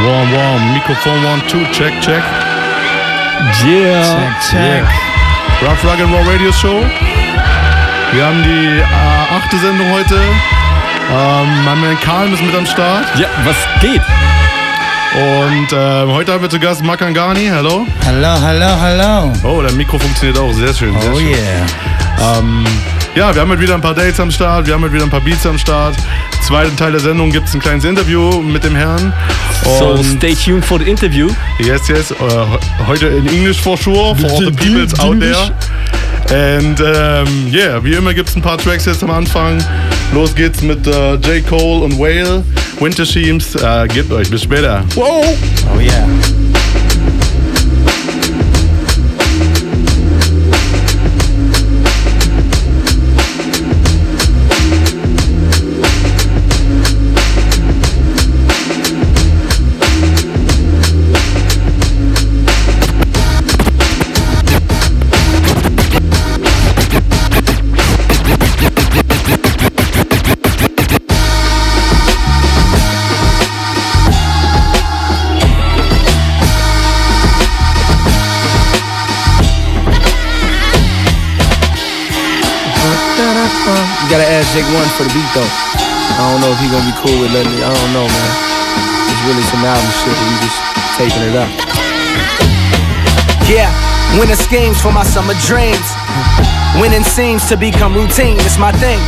Warm, warm. Mikrofon one, two. Check, check. Yeah. Check, check. Rough Rug and Raw Radio Show. Wir haben die äh, achte Sendung heute. Ähm, mein Mann Karl ist mit am Start. Ja, was geht? Und ähm, heute haben wir zu Gast Makangani. Hello. Hallo, hallo, hallo. Oh, dein Mikro funktioniert auch. Sehr schön. Sehr Oh schön. yeah. Ähm, ja, wir haben heute wieder ein paar Dates am Start, wir haben heute wieder ein paar Beats am Start. Zweiten Teil der Sendung gibt es ein kleines Interview mit dem Herrn. So stay tuned for the interview. yes, yes, uh, heute in English for sure, for all the peoples out there. And ähm, yeah, wie immer gibt es ein paar Tracks jetzt am Anfang. Los geht's mit äh, J. Cole und Whale, Winter Sheems. Äh, gebt euch, bis später. Wow! Oh yeah. Jake One for the beat though. I don't know if he gonna be cool with letting me. I don't know, man. It's really some album shit. We just taping it up. Yeah, winning schemes for my summer dreams. Winning seems to become routine, it's my thing.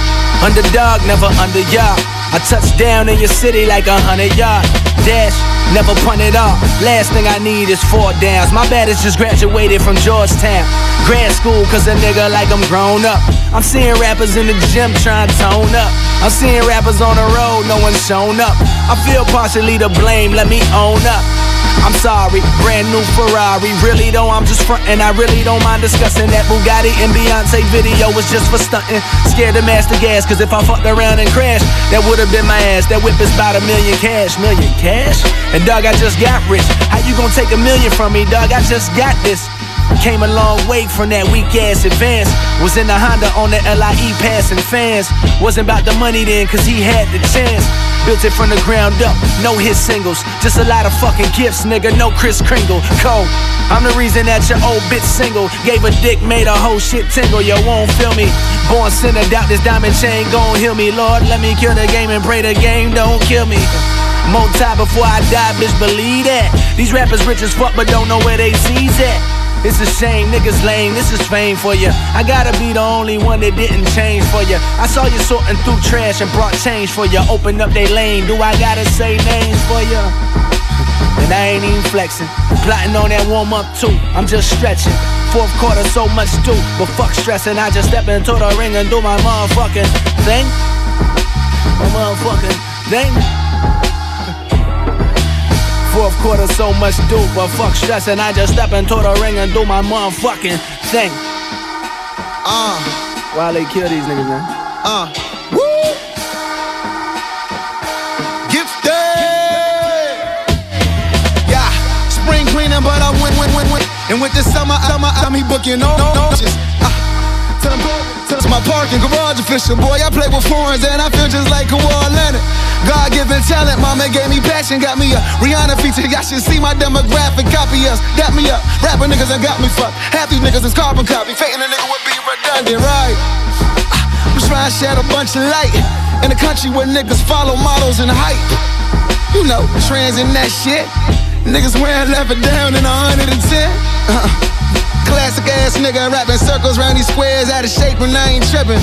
Underdog, never under y'all. I touch down in your city like a hundred yard. Dash, never punt it off. Last thing I need is four downs. My bad is just graduated from Georgetown. Grad school, cause a nigga like I'm grown up. I'm seeing rappers in the gym trying to tone up. I'm seeing rappers on the road, no one's shown up. I feel partially to blame, let me own up. I'm sorry, brand new Ferrari. Really though, I'm just frontin'. I really don't mind discussing that Bugatti and Beyonce video was just for stuntin'. Scared to master gas, cause if I fucked around and crashed, that would've been my ass. That whip is about a million cash. Million cash? And dog, I just got rich. How you gonna take a million from me, dog? I just got this. Came a long way from that weak ass advance. Was in the Honda on the LIE passing fans. Wasn't about the money then, cause he had the chance. Built it from the ground up, no hit singles. Just a lot of fucking gifts, nigga, no Kris Kringle. Cole, I'm the reason that your old bitch single. Gave a dick, made a whole shit tingle. Yo, won't feel me. Born sinner, doubt this diamond chain gon' heal me. Lord, let me kill the game and pray the game don't kill me. Time before I die, bitch, believe that. These rappers rich as fuck, but don't know where they sees at. It's a shame, niggas lame, this is fame for you. I gotta be the only one that didn't change for you. I saw you sorting through trash and brought change for you. Open up they lane, do I gotta say names for you? And I ain't even flexing. Plotting on that warm up too, I'm just stretching. Fourth quarter, so much due, but fuck stressing. I just step into the ring and do my motherfucking thing. My motherfucking thing. Fourth quarter, so much do, but fuck stressing. I just step into the ring and do my motherfucking thing. Uh, Why they kill these niggas, man? uh. Woo! Gifted! Yeah, spring cleaning, but I win, win, win, win. And with this summer, summer, I'm he booking no, no, no. Just, to, my parking garage official, boy. I play with foreigns and I feel just like a Kawhi Leonard. God given talent, mama gave me passion, got me a Rihanna feature. Y'all should see my demographic, copy us, got me up. Rapping niggas and got me fucked. Half these niggas is carbon copy, faking a nigga would be redundant, right? I'm trying to shed a bunch of light in a country where niggas follow models and hype. You know, trends and that shit. Niggas wearing leather down in 110. Uh-uh. Classic ass nigga rapping circles round these squares out of shape when I ain't tripping.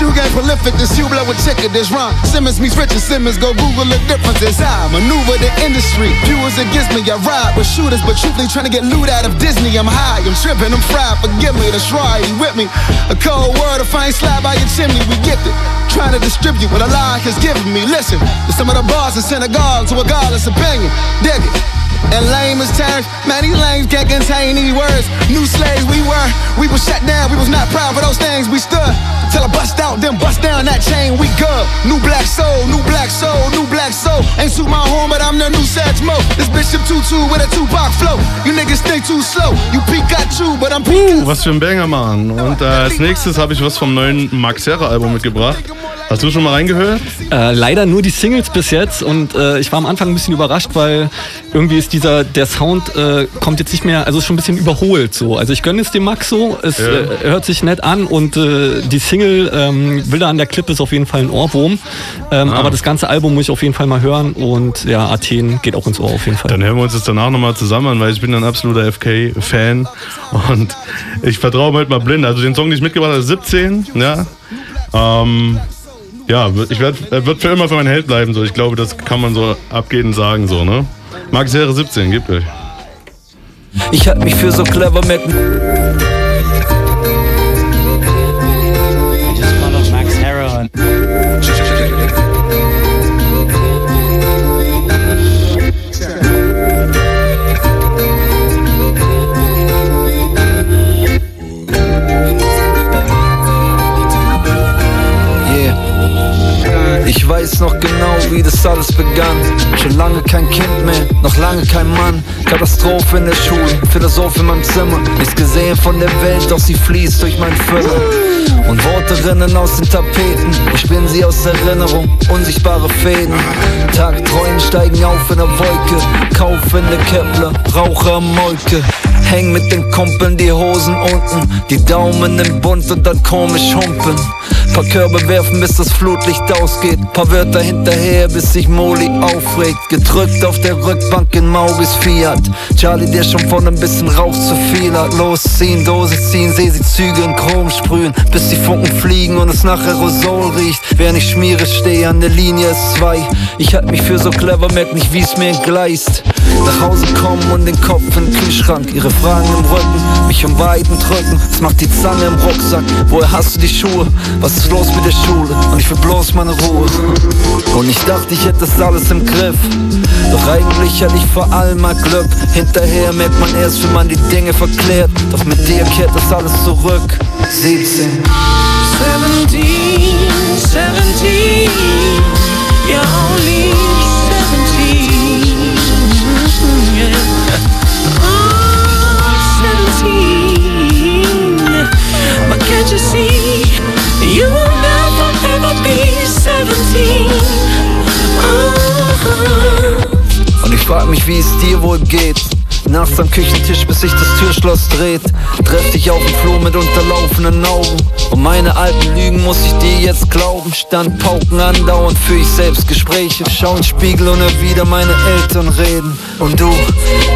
Shoe game prolific, this you blow with ticket, this run. Simmons meets Richard Simmons, go Google the differences. I maneuver the industry. Viewers against me, I ride with shooters, but truthfully trying to get loot out of Disney. I'm high, I'm tripping, I'm fried, forgive me, that's right, you with me. A cold word if I ain't slide by your chimney, we get it. trying to distribute what Allah has given me. Listen to some of the bars in synagogue to a godless opinion. Dig it. And lame as terms, man, these lames can't contain these words. New slaves we were, we was shut down, we was not proud for those things. We stood till I bust out, then bust down that chain. We good. New black soul, new black soul, new black soul. Ain't suit my home, but I'm the new Satch Mo. This Bishop Tutu with a Tupac flow. You niggas think too slow. You Pikachu, but I'm Uh, was für ein Banger, Mann. Und äh, als nächstes habe ich was vom neuen Max Serra Album mitgebracht. Hast du schon mal reingehört? Äh, leider nur die Singles bis jetzt und äh, ich war am Anfang ein bisschen überrascht, weil irgendwie ist dieser, der Sound äh, kommt jetzt nicht mehr, also ist schon ein bisschen überholt so. Also ich gönne es dem Max so, es Ja. äh, hört sich nett an und äh, die Single ähm, Wilder an der Klippe ist auf jeden Fall ein Ohrwurm. Ähm, Ah. Aber das ganze Album muss ich auf jeden Fall mal hören und ja, Athen geht auch ins Ohr auf jeden Fall. Dann hören wir uns das danach nochmal zusammen an, weil ich bin ein absoluter FK-Fan und ich vertraue heute mal blind. Also den Song, den ich mitgebracht habe, ist 17, ja. Ähm, ja, ich werd, er wird für immer für mein Held bleiben. So. Ich glaube, das kann man so abgehend sagen, so, ne? Max Serra 17, gebt euch. Ich halt mich für so clever, merk weiß noch genau, wie das alles begann. Schon lange kein Kind mehr, noch lange kein Mann. Katastrophe in der Schule, Philosoph in meinem Zimmer. Nichts gesehen von der Welt, doch sie fließt durch mein Füller. Und Worte rinnen aus den Tapeten, ich bin sie aus Erinnerung, unsichtbare Fäden. Tagträume steigen auf in der Wolke, Kauf in der Kepler, Rauche am Molke. Häng mit den Kumpeln die Hosen unten, die Daumen im Bund und dann komisch humpen. Paar Körbe werfen, bis das Flutlicht ausgeht. Paar Wörter hinterher, bis sich Moli aufregt. Gedrückt auf der Rückbank in Mauris Fiat. Charlie, der schon von ein bisschen Rauch zu viel hat. Losziehen, Dose ziehen, seh sie Züge in Chrom sprühen. Bis die Funken fliegen und es nach Aerosol riecht. Während ich schmiere, stehe an der Linie ist zwei. Ich halt mich für so clever, merk nicht, wie's mir entgleist. Nach Hause kommen und den Kopf in den Kühlschrank. Ihre Fragen im Rücken, mich um Weiden drücken. Es macht die Zange im Rucksack. Woher hast du die Schuhe? Was ist los mit der Schule? Und ich will bloß meine Ruhe. Und ich dachte, ich hätte das alles im Griff. Doch eigentlich hatte ich vor allem mal Glück. Hinterher merkt man erst, wenn man die Dinge verklärt. Doch mit dir kehrt das alles zurück. 17. 17, 17, you're only you see, you will never ever be 17. Oh. Und ich frag mich, wie es dir wohl geht. Nachts am Küchentisch, bis sich das Türschloss dreht. Treff dich auf dem Flur mit unterlaufenden Augen. Und meine alten Lügen muss ich dir jetzt glauben. Stand Pauken andauernd für ich selbst Gespräche. Schau in Spiegel und hör wieder meine Eltern reden. Und du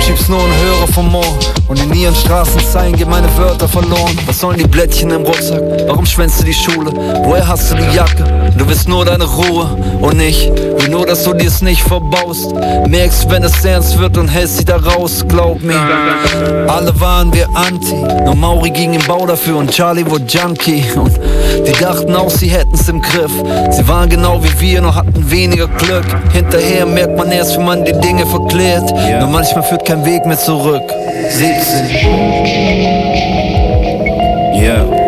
schiebst nur einen Hörer vom Ohr. Und in ihren Straßenzeilen gehen meine Wörter verloren. Was sollen die Blättchen im Rucksack? Warum schwänzt du die Schule? Woher hast du die Jacke? Du willst nur deine Ruhe. Und ich will nur, dass du dir's nicht verbaust. Merkst, wenn es ernst wird und hältst sie da raus, glaub mir. Alle waren wir anti. Nur Mauri ging im Bau dafür und Charlie wurde Junkie. Und die dachten auch, sie hätten's im Griff. Sie waren genau wie wir, nur hatten weniger Glück. Hinterher merkt man erst, wenn man die Dinge verklärt. Nur manchmal führt kein Weg mehr zurück. 17. Yeah.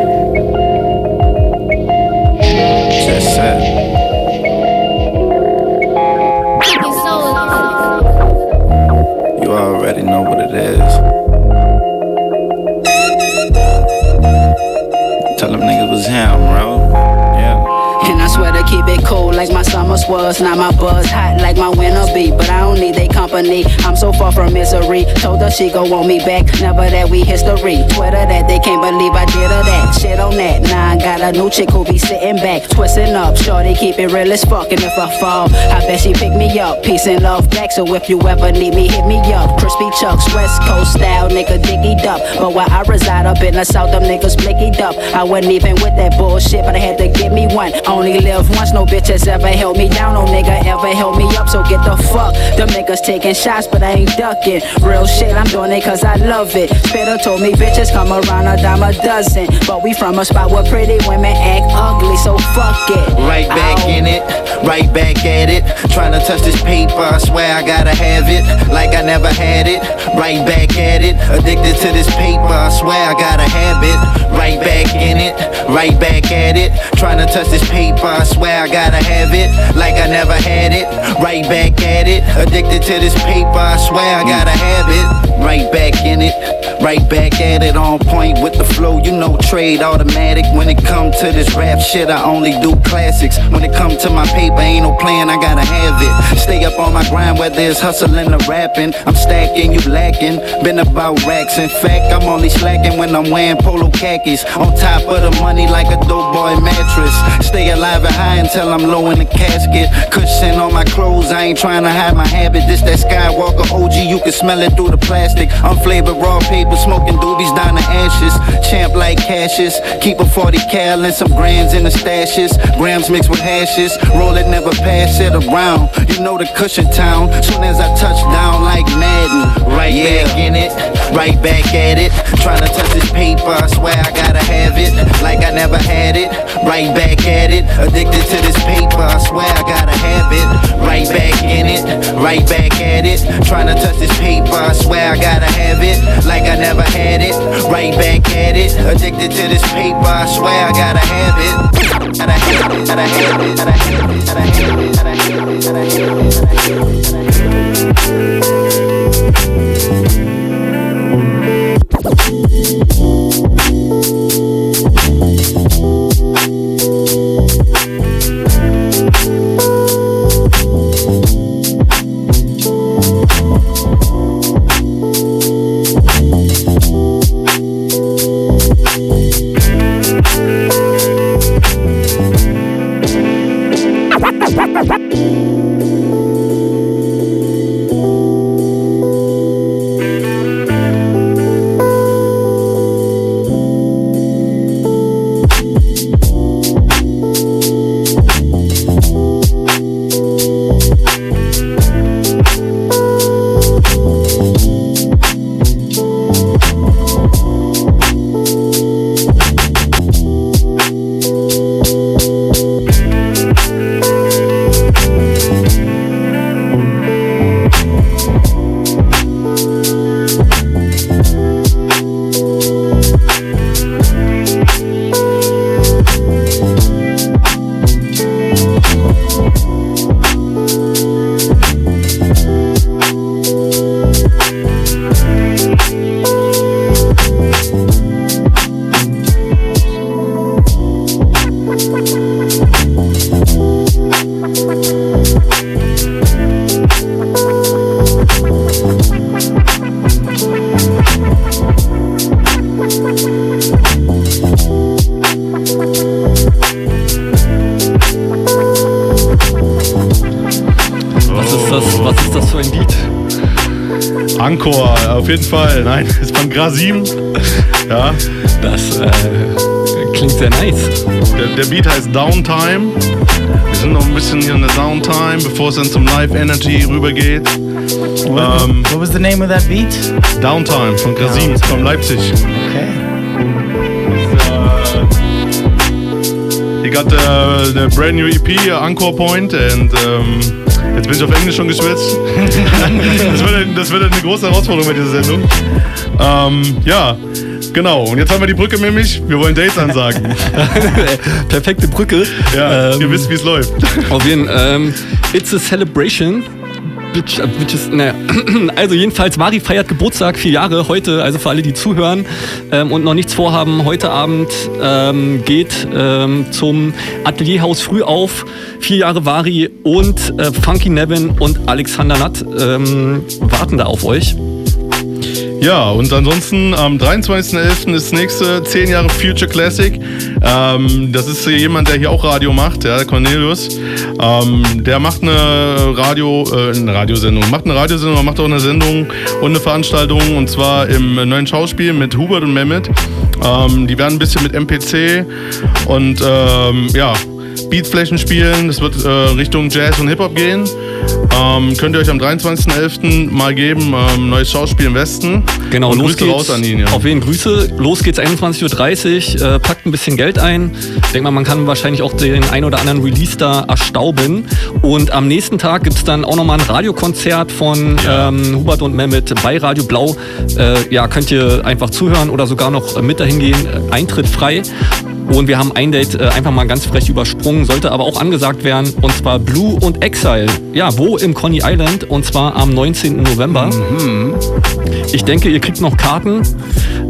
Was. Now my buzz hot like my winter be. But I don't need they company. I'm so far from misery. Told her she gon' want me back. Never that we history. Twitter that they can't believe I did her that. Shit on that. Now I got a new chick who be sitting back. Twisting up. Shorty keep it real as fuck. And if I fall, I bet she pick me up. Peace and love back. So if you ever need me, hit me up. Crispy chucks, West Coast style, nigga diggy up. But where I reside up in the south, them niggas blicky up. I wasn't even with that bullshit, but I had to get me one. I only live once, no bitches ever held me down, no nigga ever held me up. So get the fuck. The niggas taking shots, but I ain't ducking. Real shit, I'm doing it cause I love it. Spitter told me bitches come around a dime a dozen. But we from a spot where pretty women act ugly, so fuck it. Right back Ow. in it, right back at it. Trying to touch this paper, I swear I gotta have it. Like I never had it, right back at it. Addicted to this paper, I swear I gotta have it. Right back in it, right back at it. Trying to touch this paper, I swear I gotta have it. Like I never had it, right back at it. Addicted to this paper, I swear I gotta have it. Right back in it, right back at it. On point with the flow, you know, trade automatic. When it come to this rap shit, I only do classics. When it come to my paper, ain't no plan, I gotta have it. Stay up on my grind, whether it's hustling or rapping. I'm stacking, you lacking. Been about racks. In fact, I'm only slacking when I'm wearing polo khakis. On top of the money like a dope boy mattress. Stay alive and high until I'm low in the casket. Cushion on my clothes, I ain't trying to hide my habit. This that Skywalker OG, you can smell it through the plastic. Unflavored raw paper, smoking doobies down to ashes. Champ like Cassius, keep a 40 cal and some grands in the stashes. Grams mixed with hashes, roll it, never pass it around. You know the cushion town. Soon as I touch down like Madden, right back in it, right back at it. Trying to touch this paper, I swear I gotta have it. Like I never had it, right back at it. Addicted to this paper, I swear I gotta have it. Right back in it, right back at it. Trying to touch this paper, I swear I gotta have it. Like I never had it, right back at it. Addicted to this paper, I swear I gotta have it. Gotta have it, gotta have it, gotta have it, gotta have it, gotta have it, gotta have it, gotta have it. Auf jeden Fall. Nein, ist von Grasim. Ja. Das äh, klingt sehr nice. Der, der Beat heißt Downtime. Wir sind noch ein bisschen hier in der Downtime, bevor es dann zum Live Energy rübergeht. What, Ähm, what was the name of that beat? Downtime von Grasim, von Leipzig. Okay. He got the, the brand new EP, Encore Point, and um, jetzt bin ich auf Englisch schon geschwitzt. das, wird, das wird eine große Herausforderung bei dieser Sendung. Ähm, ja, genau. Und jetzt haben wir die Brücke nämlich. Wir wollen Dates ansagen. Perfekte Brücke. Ja, Ähm, ihr wisst, wie es läuft. Auf jeden ähm, It's a Celebration. Bitch, äh, bitches, naja. Also jedenfalls, Mari feiert Geburtstag, vier Jahre heute, also für alle, die zuhören ähm, und noch nichts vorhaben, heute Abend ähm, geht ähm, zum Atelierhaus früh auf. Vier Jahre Vari und äh, Funky Nevin und Alexander Natt ähm, warten da auf euch. Ja, und ansonsten am 23.11. ist das nächste 10 Jahre Future Classic. Ähm, das ist jemand, der hier auch Radio macht, ja, Cornelius. Ähm, der macht eine Radio, äh, eine Radiosendung, macht eine Radiosendung, macht auch eine Sendung und eine Veranstaltung und zwar im neuen Schauspiel mit Hubert und Mehmet. Ähm, die werden ein bisschen mit MPC und ähm, ja, Beatflächen spielen. Das wird äh, Richtung Jazz und Hip-Hop gehen. Ähm, könnt ihr euch am 23.11. mal geben. Ähm, neues Schauspiel im Westen. Genau, und los Grüße geht's. raus an ihn. Ja. Auf jeden Grüße. Los geht's 21.30 Uhr. Äh, packt ein bisschen Geld ein. Ich denke mal, man kann wahrscheinlich auch den ein oder anderen Release da erstauben. Und am nächsten Tag gibt's dann auch nochmal ein Radiokonzert von ähm, Hubert und Mehmet bei Radio Blau. Äh, ja, könnt ihr einfach zuhören oder sogar noch mit dahin gehen. Eintritt frei. Und wir haben ein Date äh, einfach mal ganz frech übersprungen, sollte aber auch angesagt werden. Und zwar Blue und Exile. Ja, wo im Coney Island? Und zwar am 19. November. Ich denke, ihr kriegt noch Karten.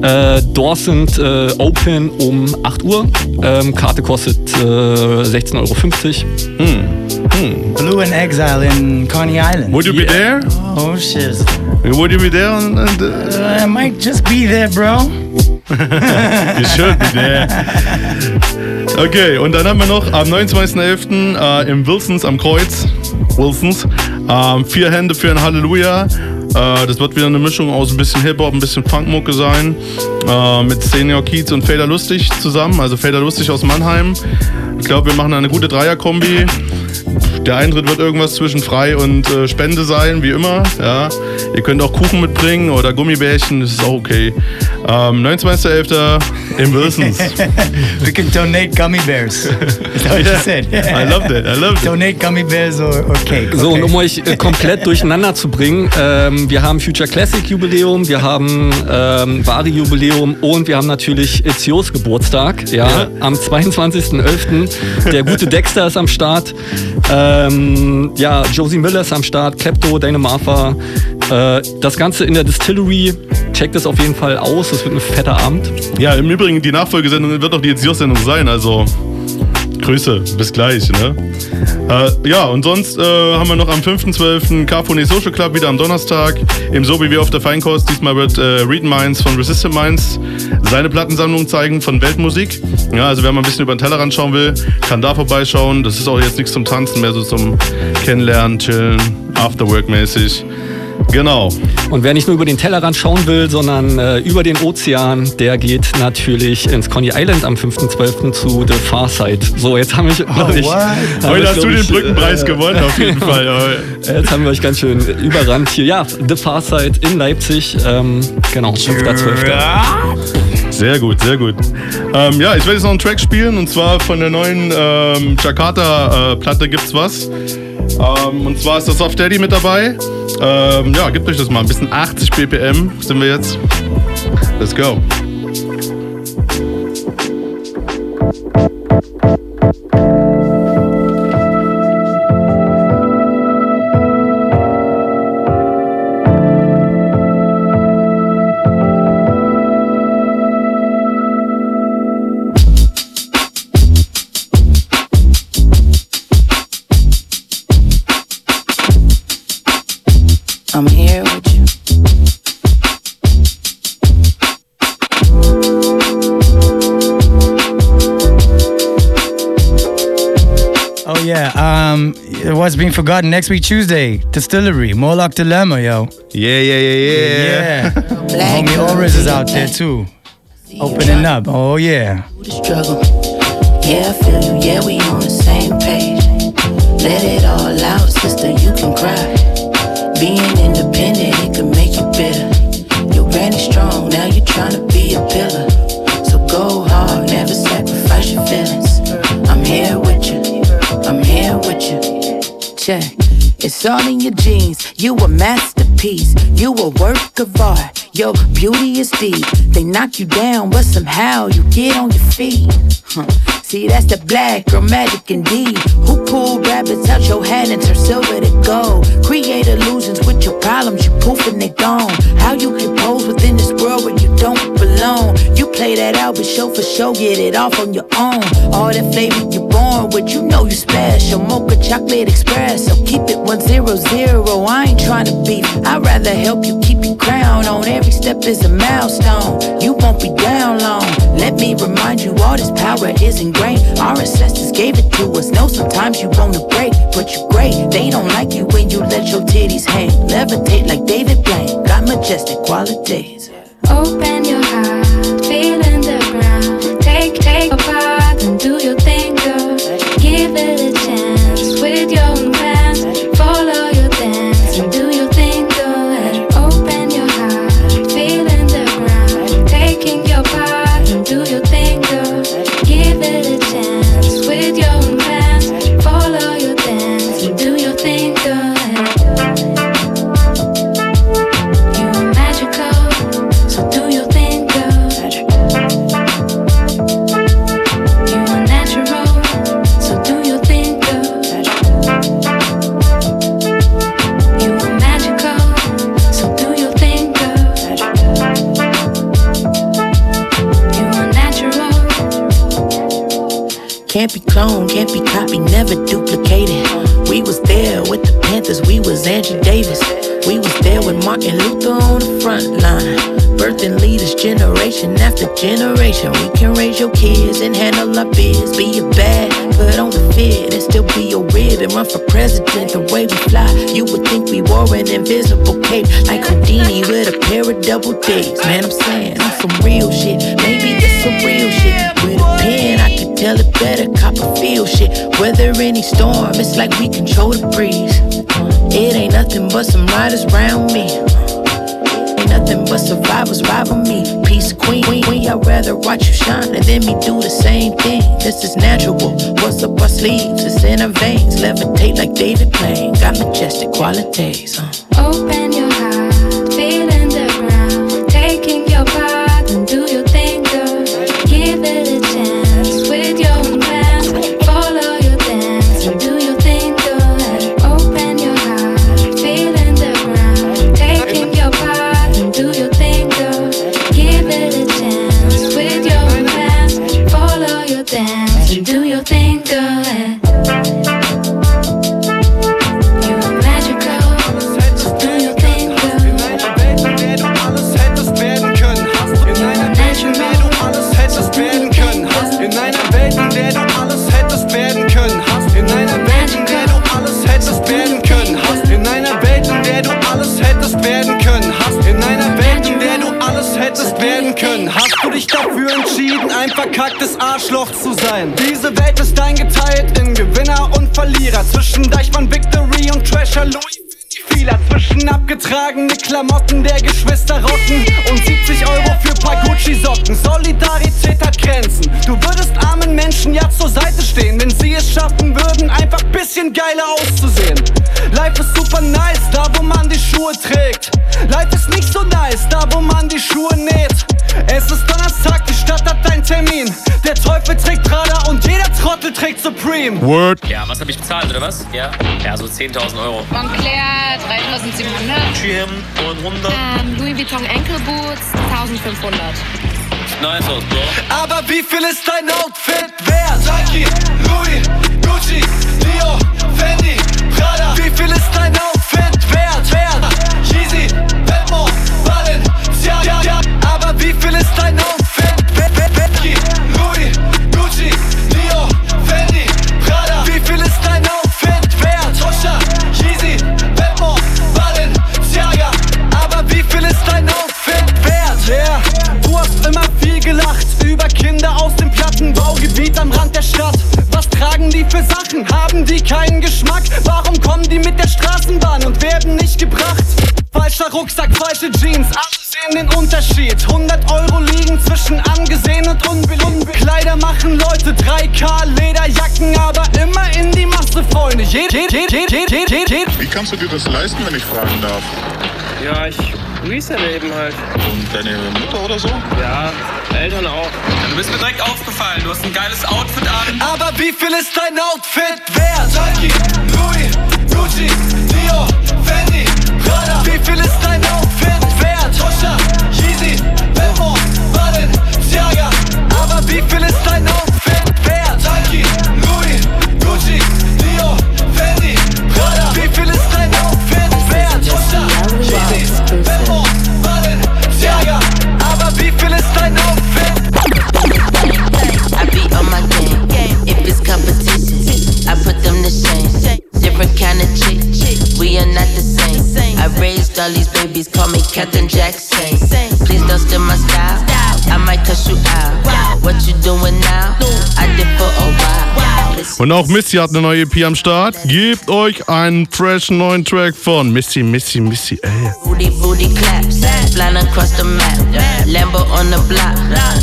Äh, Doors sind äh, open um 8 Uhr. Ähm, Karte kostet äh, 16,50 Euro. Blue and Exile in Coney Island. Would you be there? Oh shit. Would you be there? On, on the, Uh, I might just be there, bro. Should be there. Okay, und dann haben wir noch am 29.11. Äh, im Wilsons am Kreuz. Wilsons. Ähm, vier Hände für ein Halleluja. Äh, das wird wieder eine Mischung aus ein bisschen Hip-Hop, ein bisschen Funkmucke sein. Äh, mit Senior Keats und Fader Lustig zusammen. Also Fader Lustig aus Mannheim. Ich glaube, wir machen eine gute Dreier-Kombi. Der Eintritt wird irgendwas zwischen frei und äh, Spende sein, wie immer. Ja. Ihr könnt auch Kuchen mitbringen oder Gummibärchen, das ist auch okay. Ähm, 29.11. im Wilsons. we can donate gummy bears. Is that what you said? I love that, I love that. Donate gummy bears or, or cake. So, okay. und um euch äh, komplett durcheinander zu bringen, ähm, wir haben Future Classic Jubiläum, wir haben ähm, Vari Jubiläum und wir haben natürlich Itzios Geburtstag. Ja, Ja. am 22.11. Der gute Dexter ist am Start. Ähm, ja, Josie Miller ist am Start, Klepto, Dane Martha. Äh, das Ganze in der Distillery. Checkt es auf jeden Fall aus. Das wird ein fetter Abend. Ja, im Übrigen, die Nachfolgesendung wird auch die Ezios-Sendung sein, also Grüße, bis gleich. Ne? Äh, ja, und sonst äh, haben wir noch am 5.12. Carphony Social Club wieder am Donnerstag. Wie wir auf der Feinkost. Diesmal wird äh, Read Minds von Resistant Minds seine Plattensammlung zeigen von Weltmusik. Ja, also wer mal ein bisschen über den Tellerrand schauen will, kann da vorbeischauen. Das ist auch jetzt nichts zum Tanzen, mehr so zum Kennenlernen, Chillen, Afterwork-mäßig. Genau. Und wer nicht nur über den Tellerrand schauen will, sondern äh, über den Ozean, der geht natürlich ins Coney Island am 5.12. zu The Far Side. So, jetzt haben wir, haben Heute wir, hast du den Brückenpreis äh, gewonnen, auf jeden Fall. Jetzt haben wir euch ganz schön überrannt hier. Ja, The Far Side in Leipzig. Ähm, genau, 5.12. Sehr gut, sehr gut. Ähm, ja, ich werde jetzt noch einen Track spielen und zwar von der neuen ähm, Jakarta-Platte gibt's was. Ähm, und zwar ist das Soft Daddy mit dabei. Ähm, ja, gebt euch das mal. Ein bisschen 80 BPM sind wir jetzt. Let's go. Forgotten next week Tuesday? Distillery, Morlockk Dilemma, yo. Yeah, yeah, yeah, Yeah. Homie Oris is out there too, opening up. Oh yeah. the struggle. Yeah, I feel you. Yeah, we on the same page. Let it all out, sister. You can cry. Being independent, In your jeans. You a masterpiece. You a work of art. Your beauty is deep. They knock you down, but somehow you get on your feet. Huh. See, that's the black girl magic indeed. Who pulled rabbits out your hat and turned silver to gold? Create illusions with your problems, you poof and they gone. How you can pose within this world where you don't belong? You play that out, but show for show, get it off on your own. All that flavor you're born with, you know you special. Mocha chocolate express, so keep it one zero zero. I ain't trying to beef, I'd rather help you keep your crown on. Every step is a milestone. You won't be down long. Let me remind you, all this power is ingrained. Our ancestors gave it to us. Know sometimes you wanna break, but you're great. They don't like you when you let your titties hang. Levitate like David Blaine. Got majestic qualities. Open your heart, feel in the ground. Take, take a apart and do your thing. Give it a chance. Can't be cloned, can't be copied, never duplicated. We was there with the Panthers, we was Andrew Davis. We was there with Martin Luther on the front line. Birthing leaders generation after generation. We can raise your kids and handle our biz. Be a bad, put on the fit and still be your rib and run for president the way we fly. You would think we wore an invisible cape like Houdini with a pair of double dates. Man, I'm saying I'm some real shit. Maybe this some real shit. With a pen, I could tell it better. Copperfield shit. Weather any storm, it's like we control the breeze. It ain't nothing but some riders round me. Ain't nothing but survivors with me. Peace, queen, queen. I'd rather watch you shine and then me do the same thing. This is natural. What's up our sleeves? It's in our veins. Levitate like David Blaine. Got majestic qualities. Uh. Open verkacktes Arschloch zu sein. Diese Welt ist eingeteilt in Gewinner und Verlierer, zwischen Deichmann Victory und Treasure Louis. Vieler zwischen abgetragene Klamotten der Geschwister rotten und 70 Euro für paar Gucci-Socken. Solidarität hat Grenzen. Du würdest armen Menschen ja zur Seite stehen, wenn sie es schaffen würden, einfach bisschen geiler auszusehen. Life ist super nice, da wo man die Schuhe trägt. Life ist nicht so nice, da wo man die Schuhe Teufel trägt Prada und jeder Trottel trägt Supreme. Word. Ja, was habe ich bezahlt, oder was? Ja. Ja, so 10.000 Euro. Montclair 3700. Schirm und runter. Ähm, Louis Vuitton Enkelboots 1500. Nice aus, Bro. Aber wie viel ist dein Outfit wert? Nike, Louis, Wie kannst du dir das leisten, wenn ich fragen darf? Ja, ich reselle eben halt. Und deine Mutter oder so? Ja, Eltern auch. Ja, du bist mir direkt aufgefallen. Du hast ein geiles Outfit an. Aber wie viel ist dein Outfit wert? Nike, Louis, Gucci, Dio, Fendi, Prada. Wie viel ist dein Outfit wert? Tosha, Yeezy, Batman, Balenciaga. Aber wie viel ist dein Outfit wert? Nike, I raised all these babies, call me Captain Jackson. Please don't steal my style. I might cuss you out. What you doing now? I did for a. Und auch Missy hat eine neue EP am Start. Gebt euch einen fresh neuen Track von Missy, Missy, Missy, ey. Booty, booty claps, flying across the map. Lambo on the block.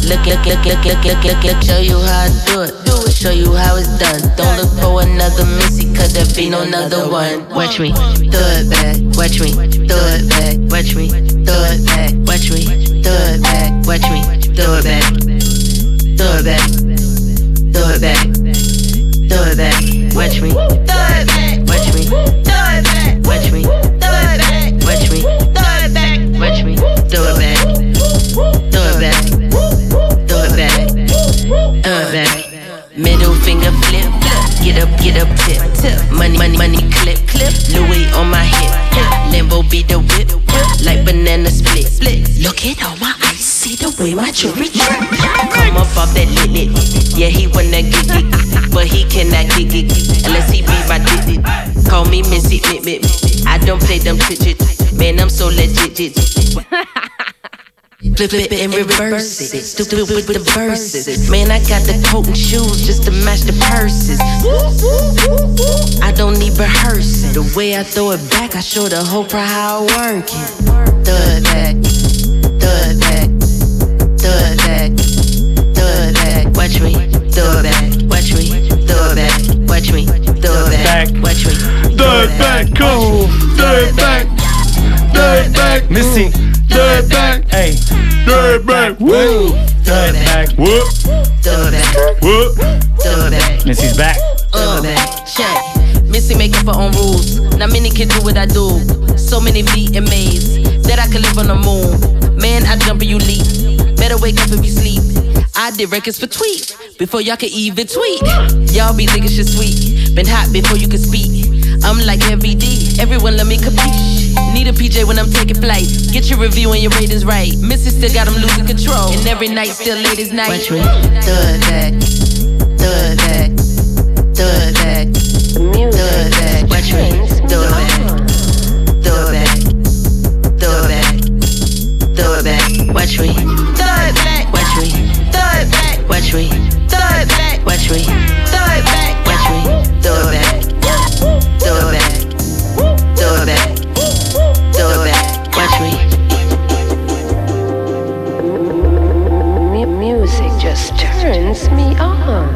Look, look, look, look, look, look, look, look. Show you how I do it. Show you how it's done. Don't look for another Missy, cause there be no another one. Watch me, throw it back. Watch me, throw it back. Watch me, throw it back. Watch me, throw it back. Watch me, throw it back. Throw it back. Throw it back throw it back. Watch me, throw it back. Watch me, throw it back. Watch me, throw it back. Watch me, throw it back. Watch me, throw it back. Throw it back. Throw it back. Throw it back. Middle finger flip. Get up, get up, tip, tip. Money, money, money, clip, clip. Louis on my hip, hip. Lambo beat the whip, whip. Like banana split, split. Look at all my see the way my jewelry drip. Come up off that lit lit, yeah he wanna get it, but he cannot get it unless he be my digit. Call me Missy, mit, mit. I don't play them digits, man I'm so legit. Flip it and reverse it. Stupid with the verses. Man, I got the coat and shoes just to match the purses. I don't need rehearsing. The way I throw it back, I show the whole crowd how I work it. It back, throw back, back, throw it back. Watch me, throw it back, watch me, throw it back, watch me, throw it back, watch me. Throw it back, go. Throw it back. Throw it back. Missy. Throw it back. Hey. Throw it back. Woo. Throw it back. Whoop. Throw it back, Whoop. throw it back. Missy's back. Uh, check. Missy make up her own rules. Not many can do what I do. So many VMAs that I could live on the moon. Man, I jump and you leap. Better wake up if you sleep. I did records for tweet before y'all could even tweet. Y'all be thinking shit sweet. Been hot before you could speak. I'm like Heavy D. Everyone let me capiche. Need a PJ when I'm taking flight. Get your review and your ratings right. Missy still got them losing control. And every night still late as night. Watch me. Throw it back. Throw it back. Throw it back. Throw it back. Watch me. Throw it back. Throw it back. Throw it back. Throw it back. Watch me. Throw it back. Watch me. Throw it back. Watch me. Throw it back. Watch me. Throw it back. Watch me. Throw it back. Throw it back. Throw it back. Throw it back. Watch me. Music just turns me on.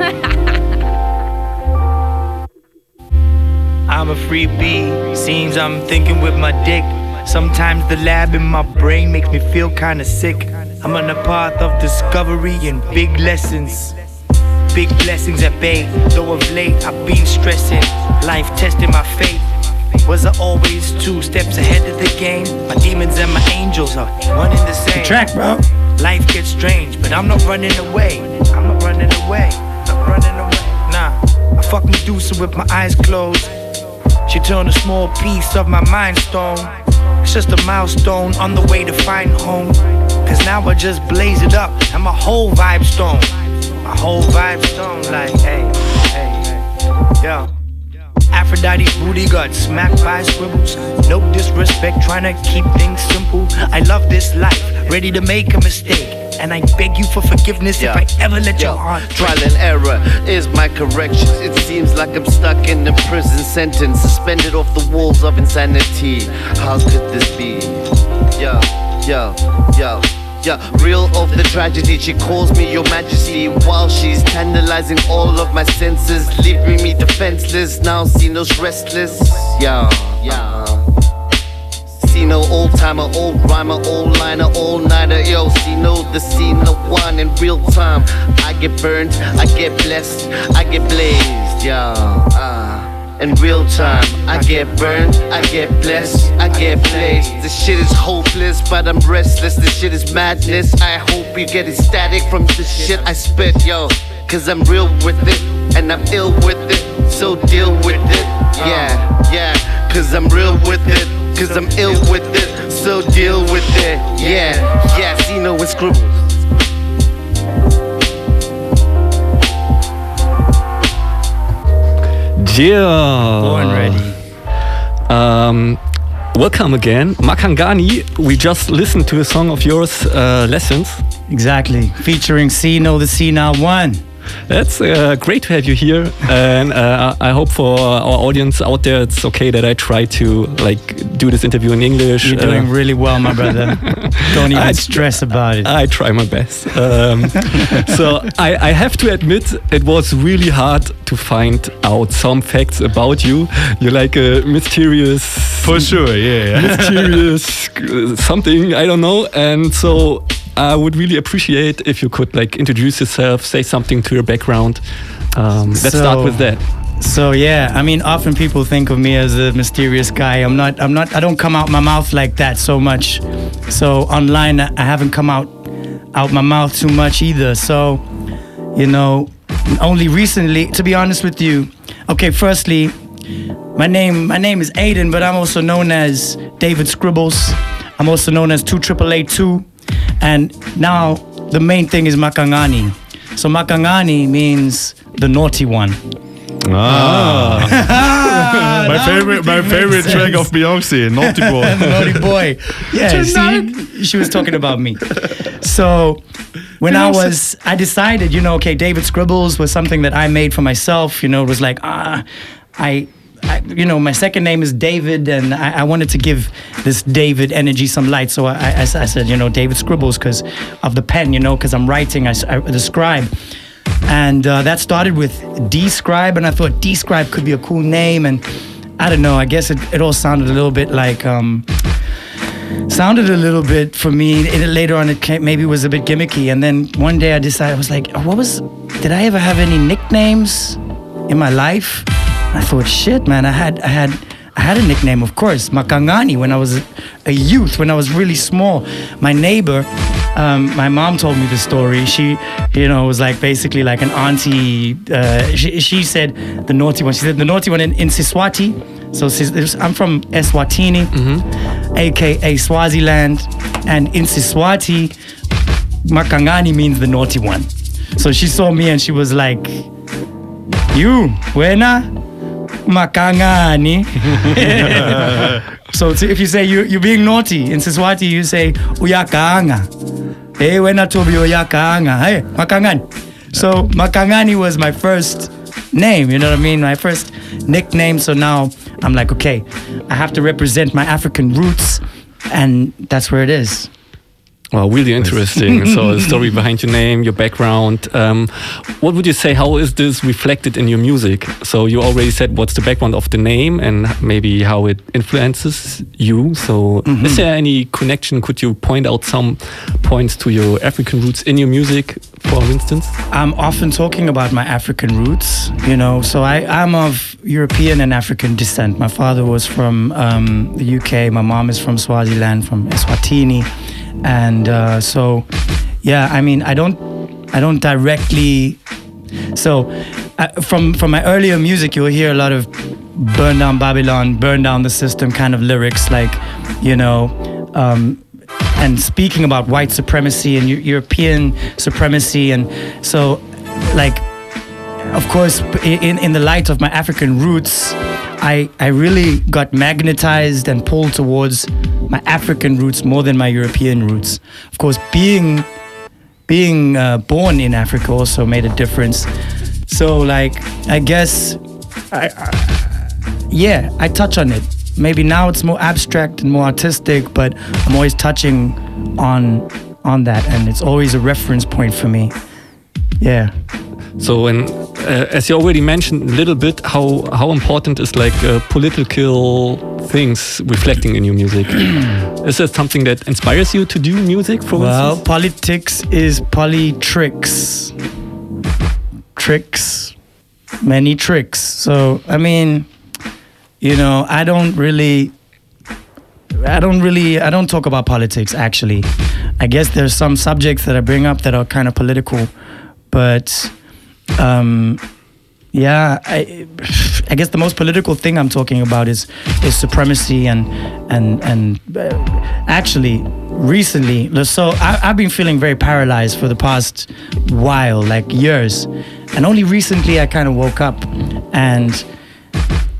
I'm a free bee. Seems I'm thinking with my dick. Sometimes the lab in my brain makes me feel kinda sick. I'm on a path of discovery and big lessons. Big blessings at bay. Though of late I've been stressing. Life testing my faith. Was I always two steps ahead of the game? My demons and my angels are one and the same. track, bro. Life gets strange, but I'm not running away. I'm not running away. Not running away. Nah, I fuck Medusa with my eyes closed. She turned a small piece of my mind stone. It's just a milestone on the way to find home. Cause now I just blaze it up and my whole vibe stone. My whole vibe stone, like, hey, hey, hey. Yo. Aphrodite's booty got smacked by scribbles. No disrespect, trying to keep things simple. I love this life, ready to make a mistake. And I beg you for forgiveness if I ever let your heart. Trial and error is my correction. It seems like I'm stuck in a prison sentence, suspended off the walls of insanity. How could this be? Yo, yo, yo. Yeah, real of the tragedy, she calls me your majesty While she's tantalizing all of my senses Leaving me defenseless, now Sino's restless Yeah, yeah Sino, old timer, old rhymer, old liner, all nighter. Yo, Sino, the Sino one in real time. I get burned, I get blessed, I get blazed. Yeah, uh. In real time, I get burned, I get blessed, I get blazed. This shit is hopeless, but I'm restless. This shit is madness. I hope you get ecstatic from the shit I spit, yo. Cause I'm real with it, and I'm ill with it. So deal with it, yeah, yeah. Cause I'm real with it. Cause I'm ill with it, so deal with it. Yeah, yeah, see no with Yeah. Born ready. Um, welcome again, Makangani. We just listened to a song of yours, uh, Lessons. Exactly. Featuring Sino, the Sina one. That's uh, great to have you here, and uh, I hope for our audience out there, it's okay that I try to like do this interview in English. You're doing Uh, really well, my brother. Don't even I- stress about it. I try my best. Um, so I, I have to admit, it was really hard to find out some facts about you. You're like a mysterious, For sure, yeah, yeah. mysterious something I don't know. And so I would really appreciate if you could like introduce yourself, say something to your background. Um, let's start with that. So yeah, I mean, often people think of me as a mysterious guy. I'm not. I'm not. I don't come out my mouth like that so much. So online, I haven't come out out my mouth too much either. So, you know, only recently, to be honest with you, Okay, firstly, my name my name is Aiden, but I'm also known as David Scribbles. I'm also known as 2 and now the main thing is Makangani. So Makangani means the naughty one. Ah. my favorite, my favorite track of Beyonce, Naughty Boy. naughty boy. Yeah, see, she was talking about me. So when I was, I decided, you know, okay, David Scribbles was something that I made for myself. You know, it was like, ah, I. I, you know, my second name is David, and I, I wanted to give this David energy some light. So I, I, said, you know, David Scribbles because of the pen, you know, because I'm writing, I, the scribe. And uh, that started with Describe, and I thought Describe could be a cool name. And I don't know, I guess it, it all sounded a little bit like, um, sounded a little bit for me. It, later on, it came, maybe was a bit gimmicky. And then one day I decided, I was like, what was, did I ever have any nicknames in my life? I thought, shit, man, I had, I had, I had a nickname, of course, Makangani, when I was a youth, when I was really small. My neighbor, um, my mom told me the story. She, you know, was like basically like an auntie. Uh, she, she said the naughty one. She said the naughty one in, in Siswati. So I'm from Eswatini, aka Swaziland, and in Siswati, Makangani means the naughty one. So she saw me and she was like, "You, wena?" Makangani. so if you say you, you're being naughty in Siswati, you say uyakanga. Hey, wena tobi uyakanga. Hey, makangani. So Makangani was my first name, you know what I mean? My first nickname. So now I'm like, okay, I have to represent my African roots, and that's where it is. Well, really interesting. so, the story behind your name, your background. Um, what would you say? How is this reflected in your music? So, you already said what's the background of the name and maybe how it influences you. So, Mm-hmm. is there any connection? Could you point out some points to your African roots in your music, for instance? I'm often talking about my African roots, you know. So I, I'm of European and African descent. My father was from um, the UK. My mom is from Swaziland, from Eswatini, and uh, so yeah. I mean, I don't, I don't directly. So uh, from from my earlier music, you'll hear a lot of "burn down Babylon," "burn down the system" kind of lyrics, like you know. Um, and speaking about white supremacy and Eu- European supremacy, and so, like, of course, in in the light of my African roots, I I really got magnetized and pulled towards my African roots more than my European roots. Of course, being being uh, born in Africa also made a difference. So, like, I guess, I, I yeah, I touch on it. Maybe now it's more abstract and more artistic, but I'm always touching on on that, and it's always a reference point for me. Yeah. So, when, uh, as you already mentioned a little bit, how how important is like uh, political things reflecting in your music? is that something that inspires you to do music? For Well, instance? politics is polytricks. Tricks. Many tricks. So, I mean, you know, I don't really I don't really I don't talk about politics actually. I guess there's some subjects that I bring up that are kind of political, but um yeah, I, I guess the most political thing I'm talking about is is supremacy and and and uh, actually recently. So I, I've been feeling very paralyzed for the past while, like years, and only recently I kind of woke up and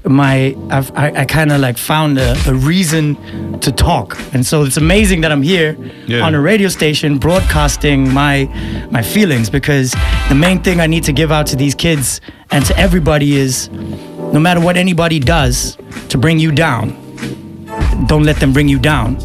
my I've, I, I kind of like found a, a reason to talk, and so it's amazing that I'm here Yeah. on a radio station broadcasting my my feelings because the main thing I need to give out to these kids and to everybody is no matter what anybody does to bring you down, don't let them bring you down.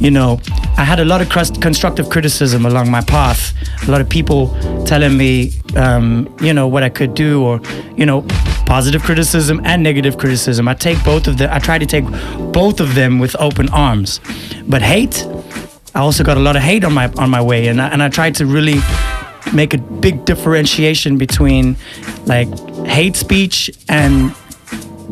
You know, I had a lot of crust- constructive criticism along my path. A lot of people telling me, um, you know, what I could do, or you know, positive criticism and negative criticism. I take both of them. I try to take both of them with open arms. But hate, I also got a lot of hate on my on my way, and I, and I tried to really make a big differentiation between like hate speech and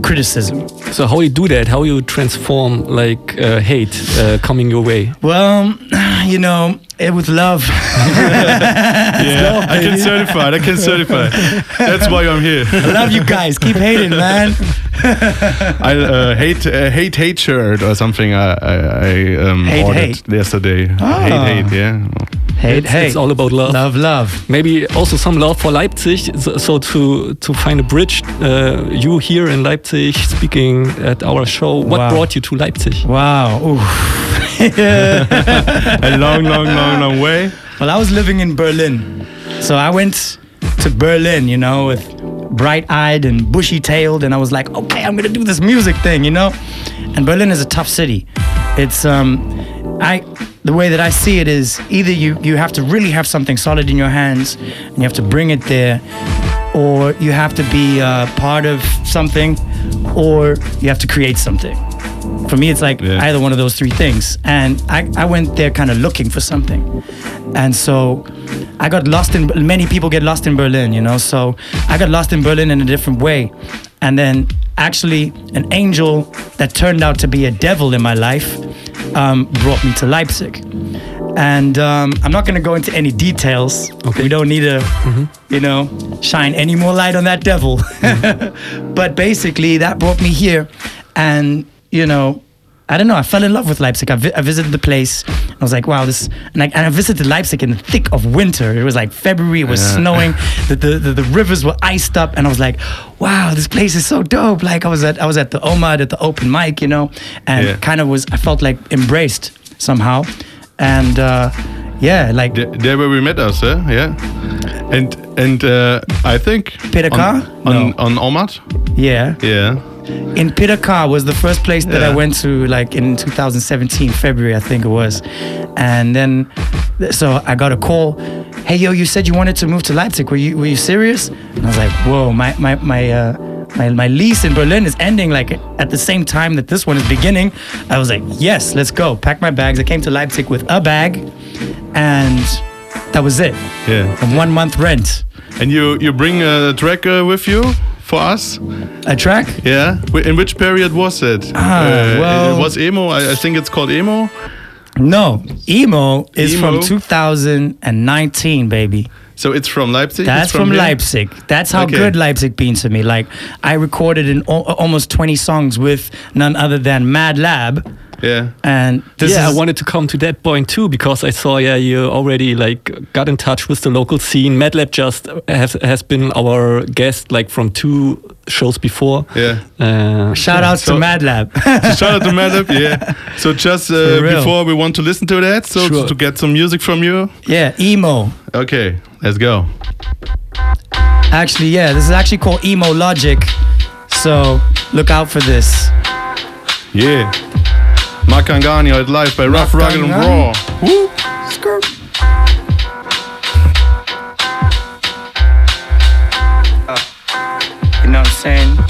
criticism. So how you do that? How you transform like uh, hate uh, coming your way? Well, you know, it with love. yeah, I can certify. I can certify. That's why I'm here. I love you guys. Keep hating, man. I uh, hate uh, hate hate shirt or something. I I, I um, Hate, ordered hate. yesterday. Ah. Hate hate. Yeah. Hate, it's, hate. it's all about love. Love, love. Maybe also some love for Leipzig. So, so to to find a bridge, uh, you here in Leipzig speaking at our show. What Wow. brought you to Leipzig? Wow. A long, long, long, long way. Well, I was living in Berlin. So I went to Berlin, you know, with bright eyed and bushy tailed. And I was like, okay, I'm going to do this music thing, you know? And Berlin is a tough city. It's, um, I, the way that I see it is either you, you have to really have something solid in your hands and you have to bring it there, or you have to be uh, part of something, or you have to create something. For me, it's like either one of those three things. And I, I went there kind of looking for something. And so I got lost in, many people get lost in Berlin, you know? So I got lost in Berlin in a different way. And then actually, an angel that turned out to be a devil in my life um, brought me to Leipzig. And um, I'm not going to go into any details. We don't need to, you know, shine any more light on that devil. but basically, that brought me here. And, you know, I don't know. I fell in love with Leipzig. I, vi- I visited the place. I was like, wow, this. And I, and I visited Leipzig in the thick of winter. It was like February. It was Yeah. snowing. The, the, the the rivers were iced up, and I was like, wow, this place is so dope. Like I was at I was at the OMAD at the open mic, you know, and Yeah. kind of was I felt like embraced somehow, and uh, yeah, like There, there where we met us, eh? yeah. And and uh, I think Peter on, on on Omat. yeah. Yeah. In Pitaka was the first place that I went to, like in 2017, February, I think it was. And then, so I got a call. Hey, yo, you said you wanted to move to Leipzig. Were you were you serious? And I was like, whoa, my my my uh, my, my lease in Berlin is ending like at the same time that this one is beginning. I was like, yes, let's go. Pack my bags. I came to Leipzig with a bag, and that was it. Yeah. And one month rent. And you you bring a track uh, with you for us? A track? Yeah. In which period was it? Ah, Uh, well- it was emo. I, I think it's called emo. No, emo is Emo? from 2019, baby. So it's from Leipzig. That's It's from, here? Leipzig. That's how Okay. good Leipzig been to me. Like I recorded in al- almost 20 songs with none other than Mad Lab. Yeah. And this yeah, is I wanted to come to that point too because I saw yeah you already like got in touch with the local scene. Madlab just has has been our guest like from two shows before. Yeah. Uh, shout out So- to Mad Lab. So shout out to Madlab, yeah. So just uh, before we want to listen to that, so Sure. to get some music from you. yeah, emo. Okay, let's go. Actually, yeah, this is actually called Emo Logic. So look out for this. Yeah. Makangani at live by Rough, Rugged and Raw. Woo. Skirt. Uh, you know what I'm saying?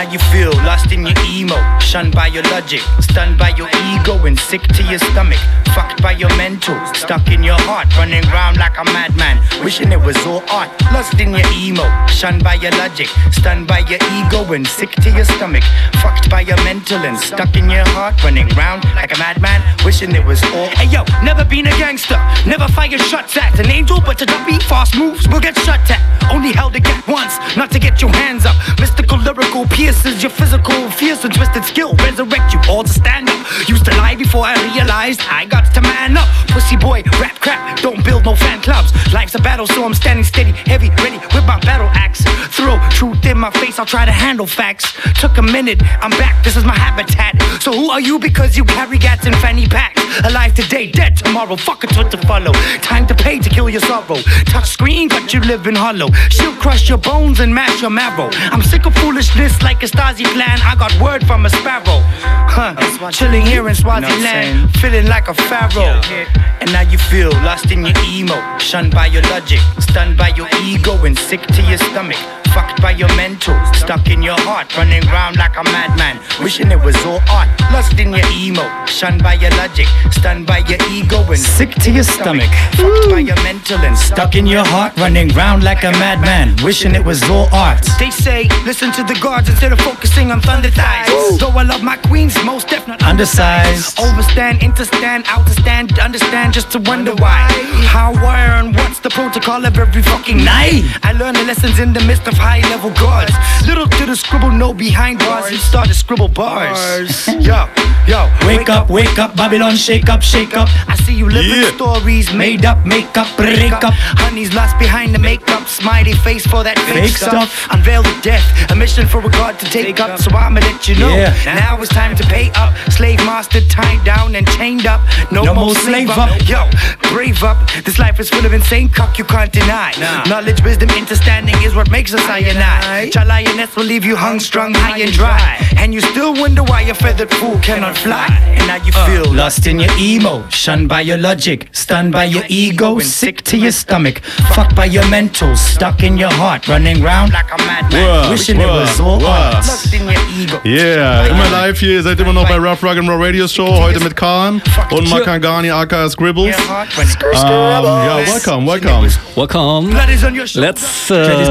Now you feel lost in your emo, shunned by your logic, stunned by your ego, and sick to your stomach, fucked by your mental, stuck in your heart, running around like a madman, wishing it was all art. Lost in your emo, shunned by your logic, stunned by your ego, and sick to your stomach, fucked by your mental, and stuck in your heart, running around like a madman, wishing it was all. Hey yo, never been a gangster, never fired shots at an angel, but to be fast moves will get shot at. Only held get once, not to get your hands up. Mystical lyrical pierces your physical fears and twisted skill. Resurrect you all to stand up. Used to lie before I realized I got to man up. Pussy boy, rap crap, don't build no fan clubs. Life's a battle, so I'm standing steady, heavy, ready with my battle axe. Throw truth in my face, I'll try to handle facts. Took a minute, I'm back, this is my habitat. So who are you because you carry gats and fanny packs? Alive today, dead tomorrow, fuck a twit to follow. Time to pay to kill your sorrow. Touch screen, but you live in hollow. She'll crush your bones and mash your marrow. I'm sick of foolishness like a Stasi plan. I got word from a sparrow. Huh, chilling here in Swaziland, feeling like a pharaoh. And now you feel lost in your emo, shunned by your logic, stunned by your ego, and sick to your stomach. Fucked by your mentals, stuck in your heart, running round like a madman, wishing it was all art. Lost in your emo, shunned by your logic, stunned by your ego, and Sick to your stomach. fucked by your mental and Stuck in your heart, running round like a madman, wishing it was all art. They say, listen to the guards instead of focusing on thunder thighs. Though I love my queens, most definitely Undersized. Overstand, interstand, out to stand, understand just to wonder why. How, where, and what's the protocol of every fucking night? I learned the lessons in the midst of high level guards. Little to the scribble, no behind bars. You start to scribble bars. yo, yo, Wake up, wake up, Babylon, shake up, shake up. I see you living Yeah. stories Made up, make up, break up. Honey's lost behind the makeup, smiley face for that fake, Fake stuff. Unveil the death, a mission for a god to take up. So I'ma let you know. Yeah. Now it's time to pay up. Slave master tied down and chained up. No, No more slave slave up. up. Yo, brave up. This life is full of insane cock you can't deny. Knowledge, wisdom, understanding is what makes us I and I. Child lioness will leave you hung, strung, high and dry. And you still wonder why your feathered fool cannot fly. And now you feel Uh, Lost in your emo, shunned by your logic, stunned by your ego, sick to your stomach, fucked by your mental, stuck in your heart, running round like a madman, Word, wishing it was all word, art. In your ego. Yeah, immer live hier. Ihr seid immer noch bei Rough Rugged and Raw Radio Show. Heute mit Khan und Makangani aka Scribbles. Um, yeah, welcome, welcome. Welcome. Blood on your shoulder. Let's It's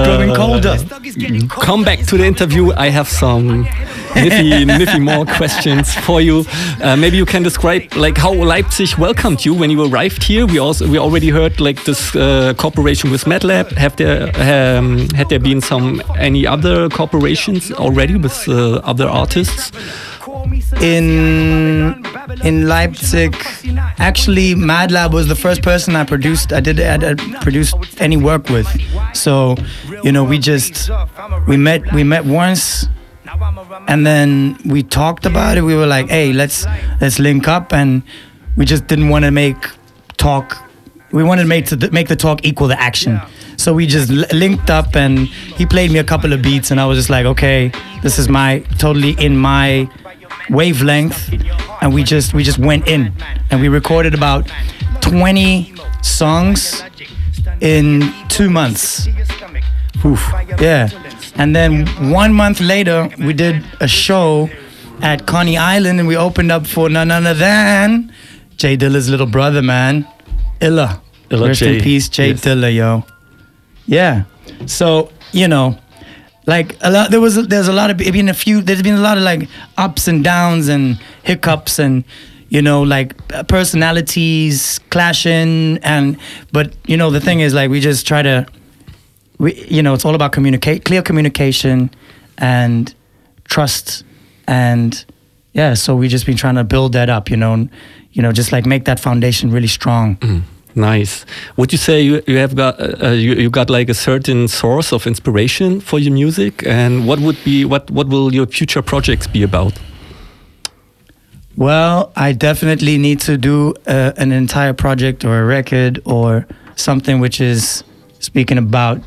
come back to the interview. I have some niffy, niffy more questions for you. Uh, maybe you can describe like how Leipzig welcomed you when you arrived here. We also we already heard like this uh, cooperation with Mad Lab. Have there um, had there been some any other cooperations already with uh, other artists? in in Leipzig. Actually, MadLab was the first person I produced. I did I, I produced any work with. So, you know, we just we met we met once, and then we talked about it. We were like, hey, let's let's link up, and we just didn't want to make talk. We wanted to make to make the talk equal the action. So we just linked up, and he played me a couple of beats, and I was just like, okay, this is my totally in my wavelength and we just we just went in and we recorded about 20 songs in two months Oof. yeah and then one month later we did a show at Conne Island and we opened up for none other than J Dilla's little brother man illa Illa rest J. in peace jay Yes. dilla yo yeah so you know like a lot there was there's a lot of it. been a few there's been a lot of like ups and downs and hiccups and you know like personalities clashing and but you know the thing is like we just try to we you know it's all about communicate clear communication and trust and yeah so we've just been trying to build that up you know and, you know just like make that foundation really strong Nice. Would you say you, you have got uh, uh, you, you got like a certain source of inspiration for your music, and what would be what what will your future projects be about? Well, I definitely need to do uh, an entire project or a record or something which is speaking about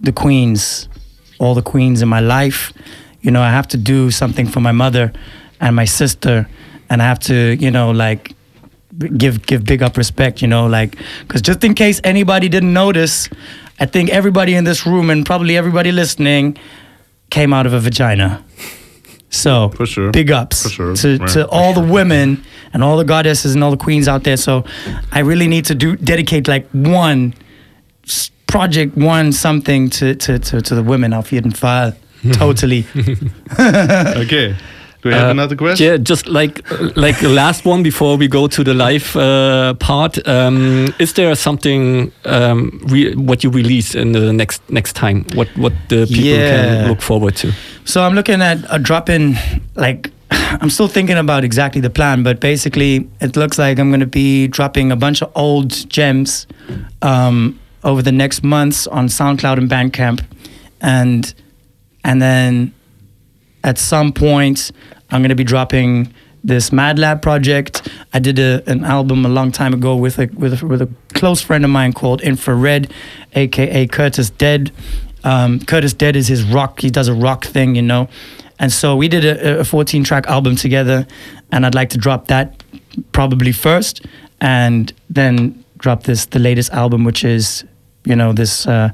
the queens, all the queens in my life. You know, I have to do something for my mother and my sister, and I have to, you know, like give give big up respect. You know, like because just in case anybody didn't notice, I think everybody in this room and probably everybody listening came out of a vagina. So big ups to, right. to all the women and all the goddesses and all the queens out there. So I really need to do dedicate like one project, one something to to, to, to the women auf jeden Fall. Totally. okay. Do we have Uh, another question? Yeah, just like uh, like the last one before we go to the live uh, part. Um, is there something um, re what you release in the next next time? What what the people Yeah. can look forward to? So I'm looking at a drop in, like, I'm still thinking about exactly the plan, but basically, it looks like I'm going to be dropping a bunch of old gems um, over the next months on SoundCloud and Bandcamp, and and then at some point, I'm to be dropping this Mad Lab project. I did a, an album a long time ago with a, with a with a close friend of mine called Infrared, aka Curtis Dead. Um, Curtis Dead is his rock. He does a rock thing, you know. And so we did a, a 14 track album together, and I'd like to drop that probably first, and then drop this the latest album, which is you know, this uh,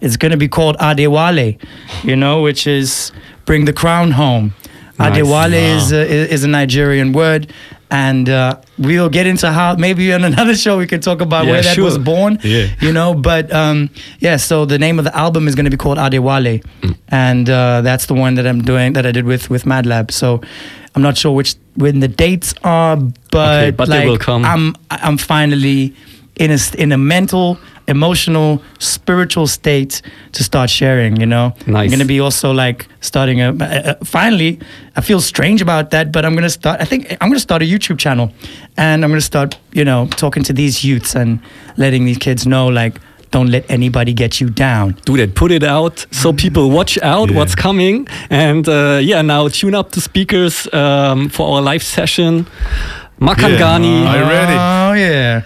it's going to be called Adewale, you know, which is bring the crown home. Nice. Adewale is, a, is a Nigerian word. And uh, we'll get into how maybe on another show we can talk about Yeah, where that sure. was born. Yeah. You know, but um, yeah. So the name of the album is going to be called Adewale, Mm. and uh, that's the one that I'm doing that I did with with Madlab. So I'm not sure which when the dates are, but, Okay, but they like will come. I'm I'm finally in a in a mental, emotional, spiritual state to start sharing. You know, I'm gonna be also like starting a. Uh, finally, I feel strange about that, but I'm gonna start. I think I'm gonna start a YouTube channel, and I'm gonna start, you know, talking to these youths and letting these kids know like. Don't let anybody get you down. Do that. Put it out so people watch out what's coming. And uh, yeah, now tune up the speakers um, for our live session. Makangani. Are you ready? Oh yeah.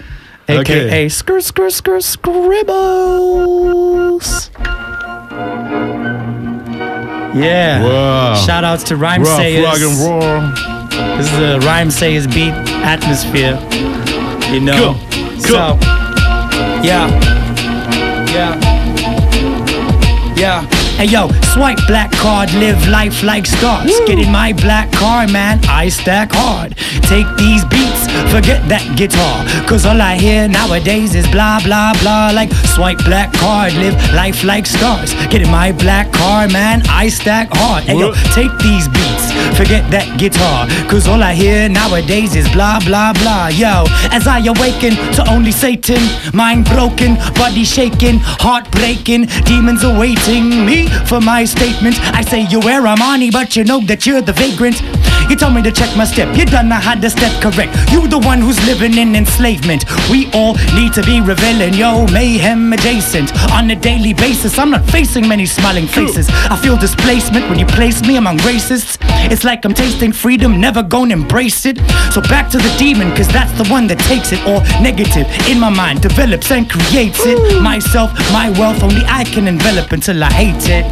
AKA Okay. skr skr skr scribbles. Yeah. Wow. Shout outs to Rhyme Rough, Sayers. rock and roll. This is a Rhymesayers beat atmosphere. You know. So yeah. Yeah. Yeah. Hey yo, swipe black card, live life like stars. Get in my black car, man, I stack hard. Take these beats, forget that guitar. Cause all I hear nowadays is blah blah blah. Like swipe black card, live life like stars. Get in my black car, man, I stack hard. Hey yo, take these beats, forget that guitar. Cause all I hear nowadays is blah blah blah. Yo, as I awaken to only Satan, mind broken, body shaking, heart breaking, demons awaiting me for my statement. I say you wear Armani, but you know that you're the vagrant. You told me to check my step, you done know how to step correct. You the one who's living in enslavement. We all need to be revealing, yo, mayhem adjacent. On a daily basis, I'm not facing many smiling faces. I feel displacement when you place me among racists. It's like I'm tasting freedom, never gonna embrace it. So back to the demon, cause that's the one that takes it. All negative in my mind, develops and creates it. Myself, my wealth, only I can envelop until I hate it.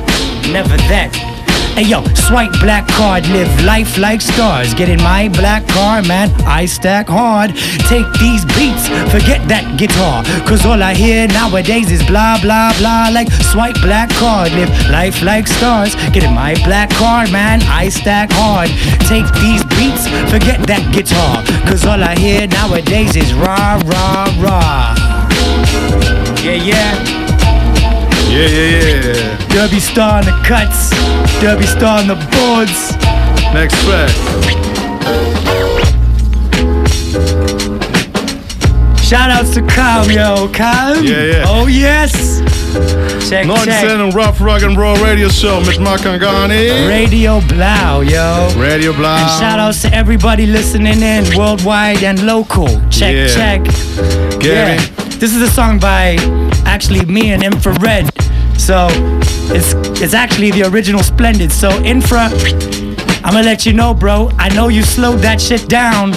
Never that. Hey yo, swipe black card, live life like stars. Get in my black car, man, I stack hard. Take these beats, forget that guitar. Cause all I hear nowadays is blah blah blah. Like swipe black card, live life like stars. Get in my black car, man, I stack hard. Take these beats, forget that guitar. Cause all I hear nowadays is rah rah rah. Yeah, yeah. Yeah, yeah, yeah. Derby star on the cuts, Derby star on the boards. Next track. Shout outs to Kyle, yo, Kyle. Yeah, yeah. Oh yes. Check, 97 check. Rough Rugged and Raw Radio Show mit Makangani. Radio Blau, yo. Radio Blau. And shout outs to everybody listening in, worldwide and local. Check, Yeah. check. Gary. Yeah. This is a song by actually me and Infrared. So it's it's actually the original Splendid. So Infra, I'm gonna let you know, bro. I know you slowed that shit down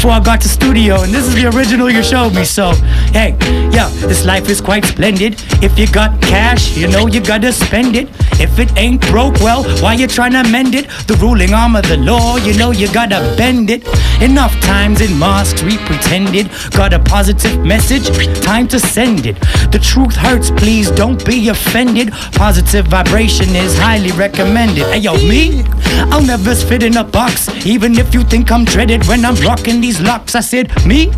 before I got to studio, and this is the original you showed me. So hey, yo, this life is quite splendid. If you got cash, you know you gotta spend it. If it ain't broke, well, why you tryna mend it? The ruling arm of the law, you know you gotta bend it. Enough times in mosques we pretended. Got a positive message, time to send it. The truth hurts, please don't be offended. Positive vibration is highly recommended. Hey yo, me? I'll never fit in a box, even if you think I'm dreaded when I'm rocking these locks. I said, me?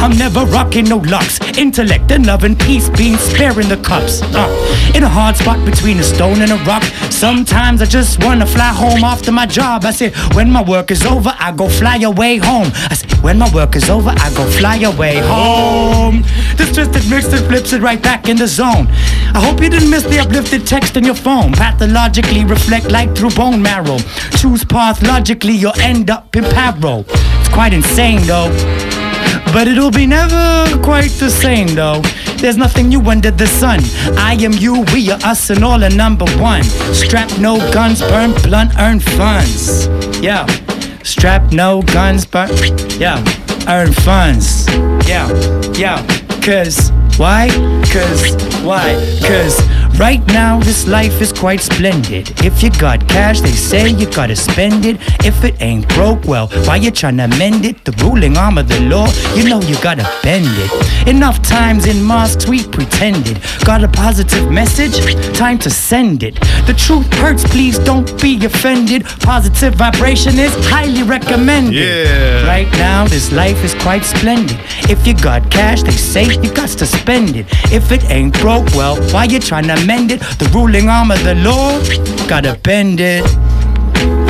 I'm never rocking no locks. Intellect and love and peace being sparing the cups. Uh, in a hard spot between a stone and a rock. Sometimes I just wanna fly home after my job. I said, when my work is over, I go fly away home. I said, when my work is over, I go fly away home. This twisted mix it flips it right back in the zone. I hope you didn't miss the uplifted text in your phone. Pathologically reflect light through bone marrow. Choose path logically, you'll end up in paro. It's quite insane though. But it'll be never quite the same though. There's nothing new under the sun. I am you, we are us, and all are number one. Strap no guns, burn blunt, earn funds. Yeah. Strap no guns, burn. Yeah. Earn funds. Yeah. Yeah. Cause why? Cause why? Cause Right now, this life is quite splendid. If you got cash, they say you gotta spend it. If it ain't broke, well, why you tryna mend it? The ruling arm of the law, you know you gotta bend it. Enough times in mosques we pretended. Got a positive message? Time to send it. The truth hurts, please don't be offended. Positive vibration is highly recommended. Yeah. Right now, this life is quite splendid. If you got cash, they say you got to spend it. If it ain't broke, well, why you tryna mend it? The ruling arm of the law, gotta bend it.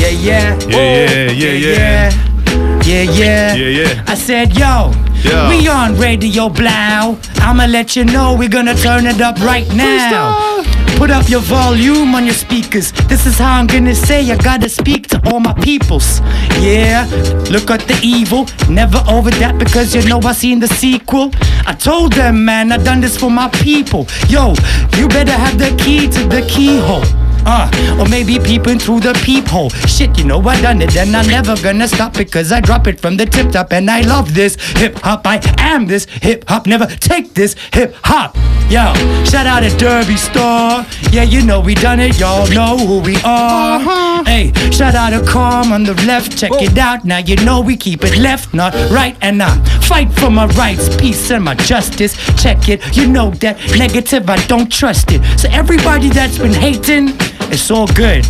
Yeah, oh, yeah. Yeah, yeah, yeah, yeah. Yeah, yeah. Yeah, yeah. I said, yo, Yo. we on Radio Blau. I'ma let you know we're gonna turn it up right now. Put up your volume on your speakers. This is how I'm gonna say I gotta speak to all my peoples. Yeah, look at the evil. Never over that because you know I seen the sequel. I told them, man, I done this for my people. Yo, you better have the key to the keyhole. Uh, or maybe peeping through the peephole. Shit, you know I done it, and I'm never gonna stop because I drop it from the tip top, and I love this hip hop. I am this hip hop. Never take this hip hop. Yo, shout out to Derby Store. Yeah, you know we done it. Y'all know who we are. Hey, shout out to Calm on the left. Check it out. Now you know we keep it left, not right, and I fight for my rights, peace, and my justice. Check it. You know that negative, I don't trust it. So everybody that's been hating, it's all good.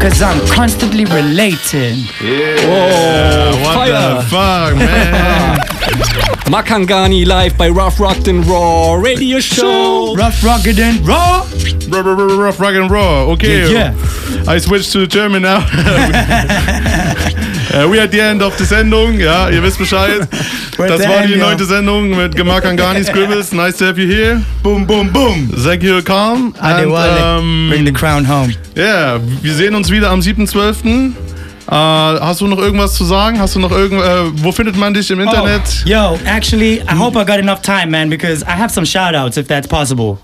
Cause I'm constantly relating. Yeah. Oh, what fire. the fuck, man? Makangani live bei Rough Rugged and Raw Radio Show. Rough Rugged and Raw. Rough, rough, rough, rough, rock and raw. Okay. Yeah, I switched to German now. Uh, we at the end of the Sendung. Ja, ihr wisst Bescheid. Das war die neunte Sendung mit Gemakangani Scribbles. Nice to have you here. Boom, boom, boom. Thank you, Calm. Adewale. ähm, Bring the crown home. Ja, wir sehen uns wieder am 7.12. Äh, hast du noch irgendwas zu sagen? Hast du noch irgend, äh, wo findet man dich im Internet? Oh, yo, actually, I hope I got enough time, man, because I have some shout outs if that's possible.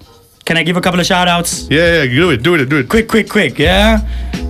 Can I give a couple of shout outs? Yeah, yeah, do it, do it, do it. Quick, quick, quick, yeah?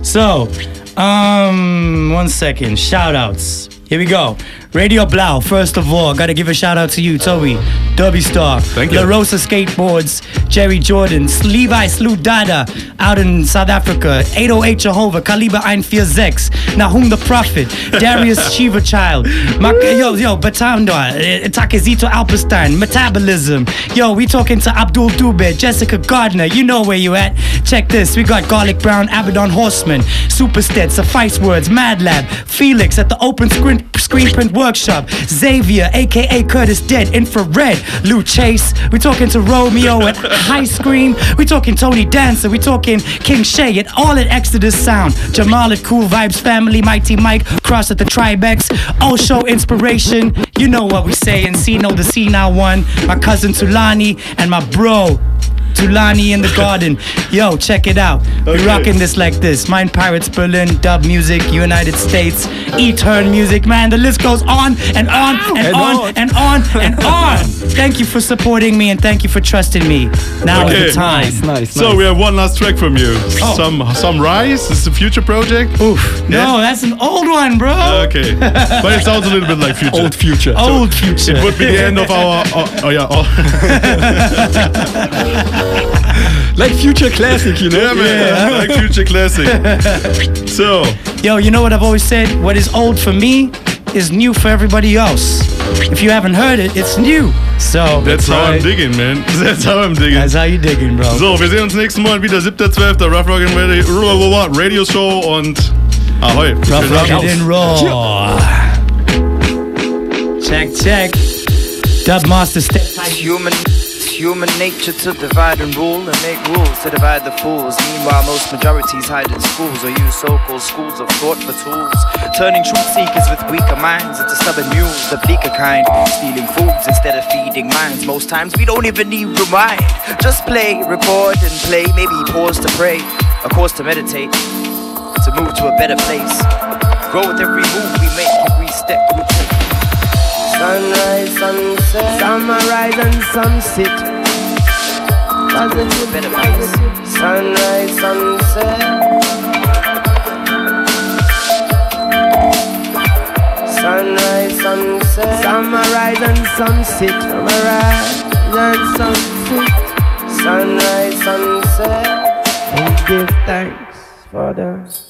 So, um, one second. Shout outs. Here we go. Radio Blau, first of all, gotta give a shout out to you, Toby. Dubby Star. Thank you. La Rosa Skateboards, Jerry Jordan, Levi Slew Dada out in South Africa, 808 Jehovah, Kaliber 146, Nahum the Prophet, Darius Shiva Child, Mak- yo, yo, Batanda, eh, Takezito Alperstein, Metabolism. Yo, we talking to Abdul Dube, Jessica Gardner, you know where you at. Check this, we got Garlic Brown, Abaddon Horseman, Superstead, Suffice Words, Mad Lab, Felix at the Open Screen, screen Print Workshop, Xavier, aka Curtis Dead, Infrared, Lou Chase. We talking to Romeo at High Screen. We talking Tony Dancer. We talking King Shay at all at Exodus Sound. Jamal at Cool Vibes Family, Mighty Mike, Cross at the Tribex. All show inspiration. You know what we saying. Sino the C now one. My cousin Tulani and my bro. Tulani in the garden. Yo, check it out. We Okay. rocking this like this. Mind Pirates Berlin, dub music, United States, E-Turn music. Man, the list goes on and on and, And on, on. and on and on. Thank you for supporting me and thank you for trusting me. Now Okay. is the time. Nice, nice, So nice. we have one last track from you. Oh. Some some Rise. This is a future project. Oof. No, that's an old one, bro. Okay, but it sounds a little bit like future. Old future. Old future. It would be the end of our. Oh, oh yeah. Oh. Like Future Classic, you know? yeah, man. Like future classic. So Yo, you know what I've always said? What is old for me is new for everybody else. If you haven't heard it, it's new. So that's how I'm right. digging, man. That's how I'm digging. that's how you digging, bro. So, wir sehen uns nächsten Monat wieder, 7.12. Rough Rock and Radio, Show und Ahoi. Rough, rugged, and raw. Check, check. Dub Master Step. Human, human nature to divide and rule and make rules to divide the fools. Meanwhile, most majorities hide in schools or use so-called schools of thought for tools, turning truth seekers with weaker minds into stubborn mules, the bleaker kind, stealing foods instead of feeding minds. Most times we don't even need rewind. Just play, record, and play. Maybe pause to pray, a course to meditate, to move to a better place. Grow with every move we make, every step we. Sunrise, sunset, sunrise and sunset. Positive, better place. Sunrise, sunset. Sunrise, sunset, sunrise and sunset, sunrise and sunset, Sunrise, sunset, and give thanks for the.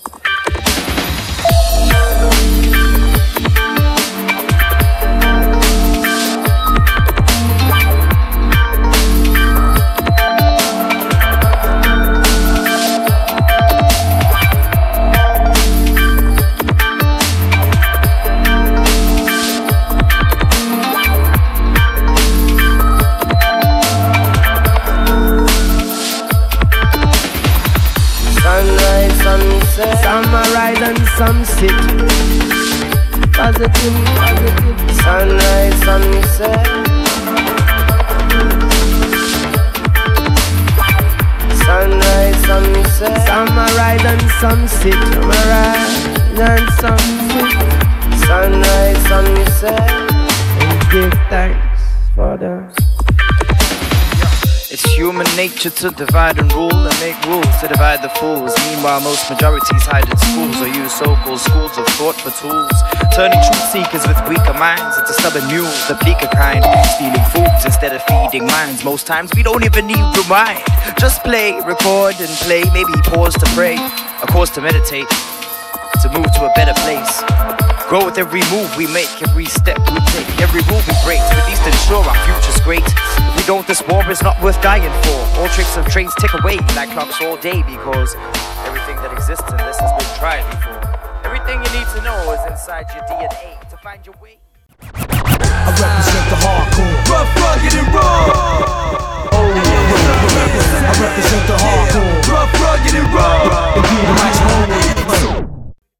Sunset. Positive, positive. Sunrise, sunset. Sunrise, sunset, sunrise and sunset, sunrise and sunset, sunrise, sunset, and give thanks for the. Human nature to divide and rule and make rules to divide the fools. Meanwhile, most majorities hide in schools or use so-called schools of thought for tools. Turning truth seekers with weaker minds into stubborn mules, the bleaker kind. Stealing foods instead of feeding minds. Most times we don't even need rewind. Just play, record and play. Maybe pause to pray. A course to meditate. To move to a better place. Grow with every move we make, every step we take, every rule we break to at least ensure our future's great. If we don't, this war is not worth dying for. All tricks of trades tick away like clocks all day because everything that exists in this has been tried before. Everything you need to know is inside your DNA to find your way. I represent the hardcore, rough, rugged, and raw. Oh, yeah. I represent the hardcore, rough, rugged, and raw. If you like home.